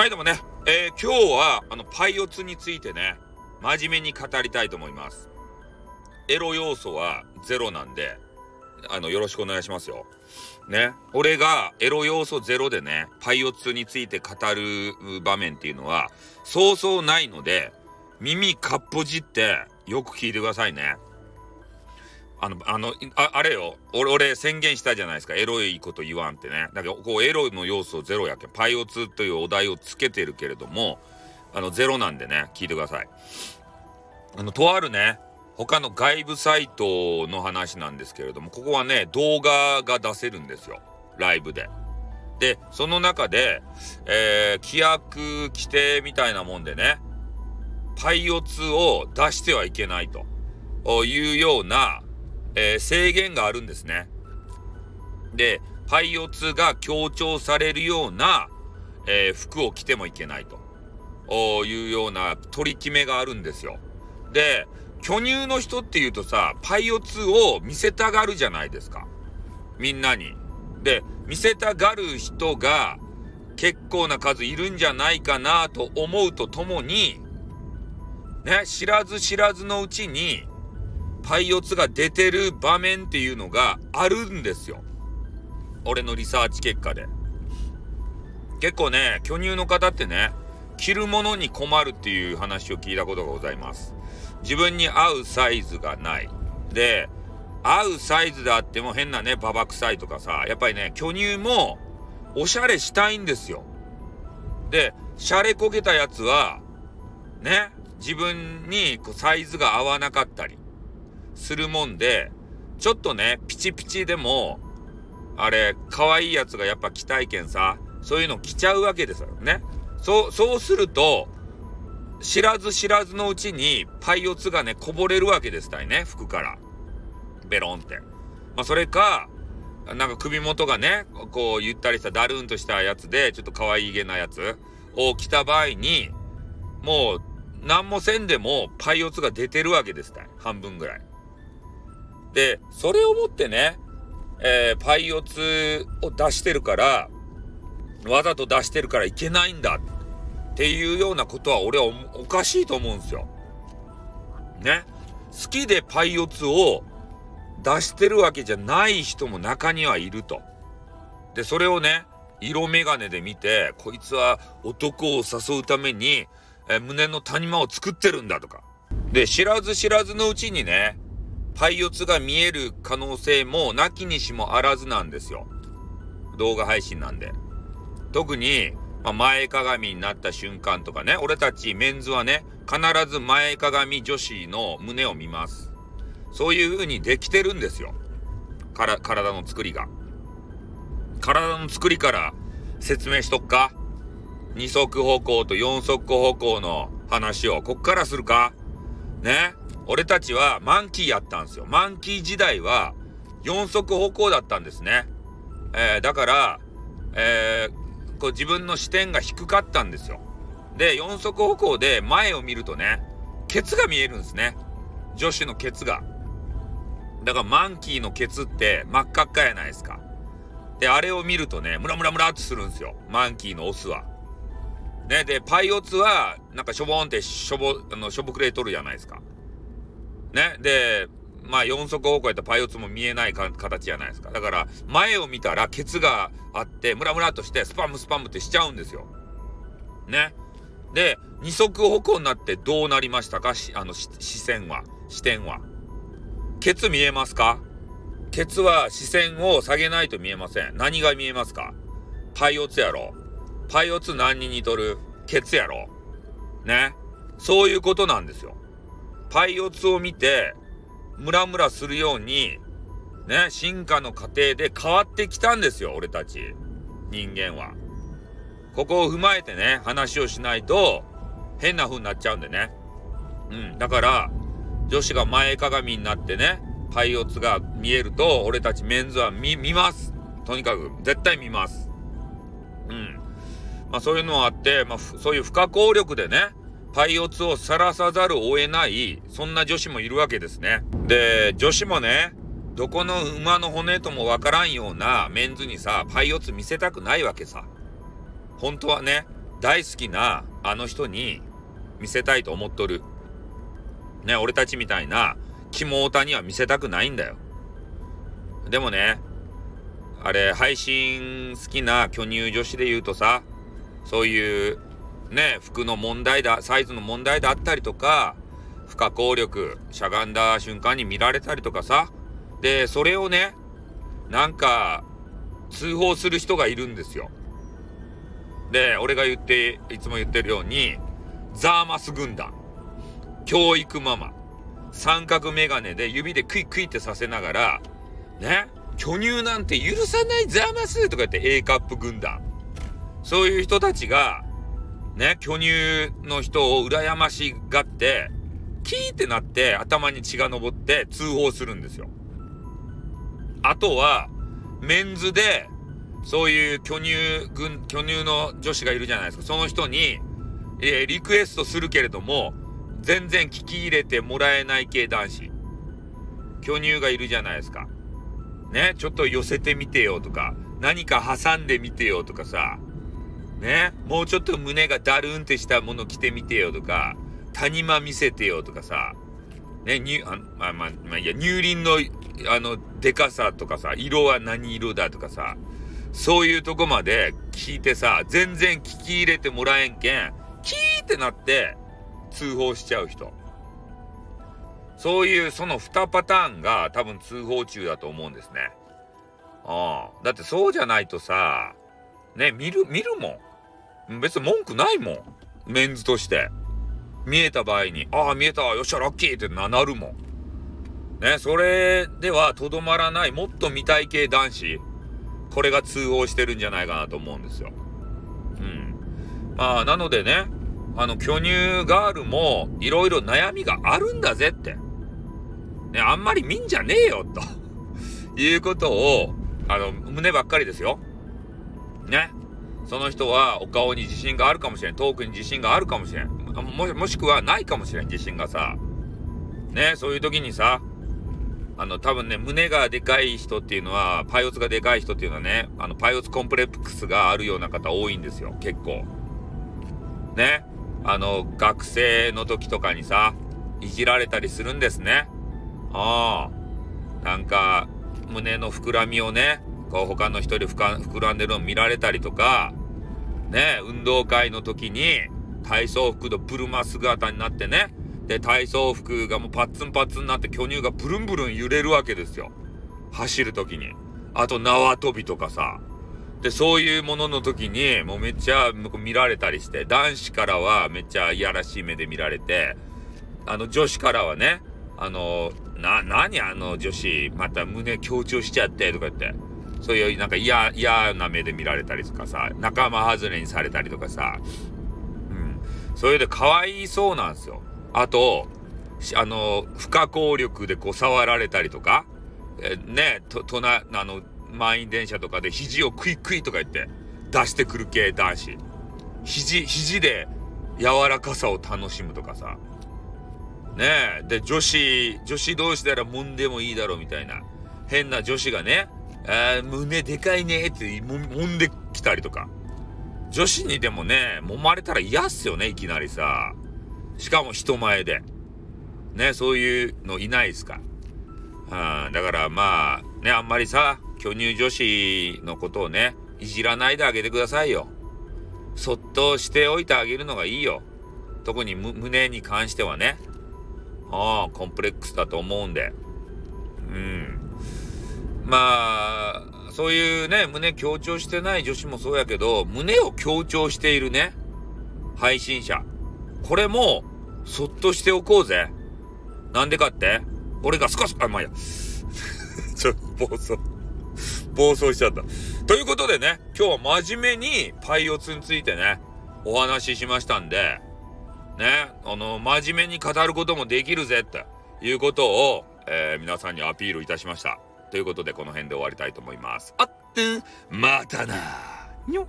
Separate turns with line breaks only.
はい、どうもね、えー、今日は、あの、パイオツについてね、真面目に語りたいと思います。エロ要素はゼロなんで、あの、よろしくお願いしますよ。ね。俺がエロ要素ゼロでね、パイオツについて語る場面っていうのは、そうそうないので、耳かっぽじってよく聞いてくださいね。あの、あの、ああれよ。俺、俺宣言したじゃないですか。エロいこと言わんってね。だけど、こう、エロの要素ゼロやけん。パイオツというお題をつけてるけれども、あの、ゼロなんでね、聞いてください。あの、とあるね、他の外部サイトの話なんですけれども、ここはね、動画が出せるんですよ。ライブで。で、その中で、えー、規約規定みたいなもんでね、パイオツを出してはいけないというような、えー、制限があるんですね。で、パイオツが強調されるような、えー、服を着てもいけないというような取り決めがあるんですよ。で、巨乳の人っていうとさ、パイオツを見せたがるじゃないですか。みんなに。で、見せたがる人が結構な数いるんじゃないかなと思うとともに、ね、知らず知らずのうちに、パイオツが出てる場面っていうのがあるんですよ。俺のリサーチ結果で。結構ね、巨乳の方ってね、着るものに困るっていう話を聞いたことがございます。自分に合うサイズがない。で、合うサイズであっても変なね、ババ臭いとかさ、やっぱりね、巨乳もおしゃれしたいんですよ。で、シャレこけたやつは、ね、自分にこうサイズが合わなかったり、するもんで、ちょっとね、ピチピチでも、あれ、可愛いやつがやっぱ着たいけんさ、そういうの着ちゃうわけですよね。そう、そうすると、知らず知らずのうちにパイオツがね、こぼれるわけですたいね、服から。ベロンって。まあ、それか、なんか首元がね、こうゆったりしたダルーンとしたやつで、ちょっと可愛げなやつを着た場合に、もう、何もせんでもパイオツが出てるわけですたい。半分ぐらい。で、それをもってね、えー、パイオツを出してるから、わざと出してるからいけないんだっていうようなことは俺はおかしいと思うんですよ。ね。好きでパイオツを出してるわけじゃない人も中にはいると。で、それをね、色眼鏡で見て、こいつは男を誘うために、え胸の谷間を作ってるんだとか。で、知らず知らずのうちにね、パイオツが見える可能性もなきにしもあらずなんですよ。動画配信なんで。特に、まあ、前かがみになった瞬間とかね、俺たちメンズはね、必ず前かがみ女子の胸を見ます。そういう風にできてるんですよ。から、体の作りが。体の作りから説明しとっか二足歩行と四足歩行の話をこっからするかね俺たちはマンキーやったんですよ。マンキー時代は4足歩行だったんですね。えー、だから、えー、こう自分の視点が低かったんですよ。で、4足歩行で前を見るとね、ケツが見えるんですね。女子のケツが。だからマンキーのケツって真っ赤っかやないですか。で、あれを見るとね、ムラムラムラってするんですよ。マンキーのオスは。ね、で、パイオツは、なんかしょぼんってしょぼ、あの、しょぼくれとるじゃないですか。ね。で、まあ4足歩行やったらパイオツも見えない形じゃないですか。だから前を見たらケツがあってムラムラとしてスパムスパムってしちゃうんですよ。ね。で、二足歩行になってどうなりましたか？あの視線は、視点は。ケツ見えますか？ケツは視線を下げないと見えません。何が見えますか？パイオツやろ。パイオツ何人に似とる？ケツやろ。ね。そういうことなんですよ。パイオツを見て、ムラムラするように、ね、進化の過程で変わってきたんですよ、俺たち。人間は。ここを踏まえてね、話をしないと、変な風になっちゃうんでね。うん。だから、女子が前かがみになってね、パイオツが見えると、俺たちメンズは見、見ます。とにかく、絶対見ます。うん。まあそういうのはあって、まあそういう不可抗力でね、パイオツを晒さざるを得ない、そんな女子もいるわけですね。で、女子もね、どこの馬の骨ともわからんようなメンズにさ、パイオツ見せたくないわけさ。本当はね、大好きなあの人に見せたいと思っとる。ね、俺たちみたいな、肝オタには見せたくないんだよ。でもね、あれ、配信好きな巨乳女子で言うとさ、そういう、ね、服の問題だ、サイズの問題だったりとか、不可抗力、しゃがんだ瞬間に見られたりとかさ、で、それをね、なんか、通報する人がいるんですよ。で、俺が言って、いつも言ってるように、ザーマス軍団、教育ママ、三角メガネで指でクイクイってさせながら、ね、巨乳なんて許さないザーマスとか言って A カップ軍団。そういう人たちが、ね、巨乳の人を羨ましがって、キーってなって頭に血が上って通報するんですよ。あとは、メンズで、そういう巨乳軍、巨乳の女子がいるじゃないですか。その人に、えー、リクエストするけれども、全然聞き入れてもらえない系男子。巨乳がいるじゃないですか。ね、ちょっと寄せてみてよとか、何か挟んでみてよとかさ、ね、もうちょっと胸がダルンってしたもの着てみてよとか、谷間見せてよとかさ、ね、に、あまあまあ、まあいや、乳輪の、あの、でかさとかさ、色は何色だとかさ、そういうとこまで聞いてさ、全然聞き入れてもらえんけん、キーってなって、通報しちゃう人。そういうその2パターンが多分通報中だと思うんですね。ああ。だってそうじゃないとさ、ね、見る、見るもん。別に文句ないもん。メンズとして。見えた場合に、ああ、見えた、よっしゃ、ラッキーってなるもん。ね、それではとどまらない、もっと見たい系男子、これが通報してるんじゃないかなと思うんですよ。うん。まあ、なのでね、あの、巨乳ガールも、いろいろ悩みがあるんだぜって。ね、あんまり見んじゃねえよ、ということを、あの、胸ばっかりですよ。ね。その人はお顔に自信があるかもしれん。トークに自信があるかもしれん。ももしくはないかもしれん、自信がさ。ね、そういう時にさ、あの、多分ね、胸がでかい人っていうのは、パイオツがでかい人っていうのはね、あの、パイオツコンプレックスがあるような方多いんですよ、結構。ね。あの、学生の時とかにさ、いじられたりするんですね。ああ。なんか、胸の膨らみをね、こう他の人で膨らんでるのを見られたりとか、ね、運動会の時に体操服のブルマ姿になってね、で、体操服がもうパッツンパッツンになって巨乳がブルンブルン揺れるわけですよ。走る時に。あと縄跳びとかさ。で、そういうものの時に、もうめっちゃ見られたりして、男子からはめっちゃいやらしい目で見られて、あの、女子からはね、あの、な、何あの女子、また胸強調しちゃってとか言って、そういうなんか嫌、嫌な目で見られたりとかさ、仲間外れにされたりとかさ、うん。それで可愛いそうなんですよ。あと、あの、不可抗力でこう触られたりとか、えね、と、とな、あの、満員電車とかで肘をクイクイとか言って出してくる系男子。肘、肘で柔らかさを楽しむとかさ。ねえ。で、女子、女子同士なら揉んでもいいだろうみたいな。変な女子がね、あ胸でかいねって揉んできたりとか。女子にでもね、揉まれたら嫌っすよね、いきなりさ。しかも人前で。ね、そういうのいないですか。うん、だからまあ、ね、あんまりさ、巨乳女子のことをね、いじらないであげてくださいよ。そっとしておいてあげるのがいいよ。特に胸に関してはね。ああ、コンプレックスだと思うんで。うん。まあ、そういうね、胸強調してない女子もそうやけど、胸を強調しているね、配信者。これも、そっとしておこうぜ。なんでかって？俺がスカスカ、あ、まあいや。ちょ暴走。暴走しちゃった。ということでね、今日は真面目にパイオツについてね、お話ししましたんで、ね、あの、真面目に語ることもできるぜ、っていうことを、えー、皆さんにアピールいたしました。ということで、この辺で終わりたいと思います。あって、またなにょっ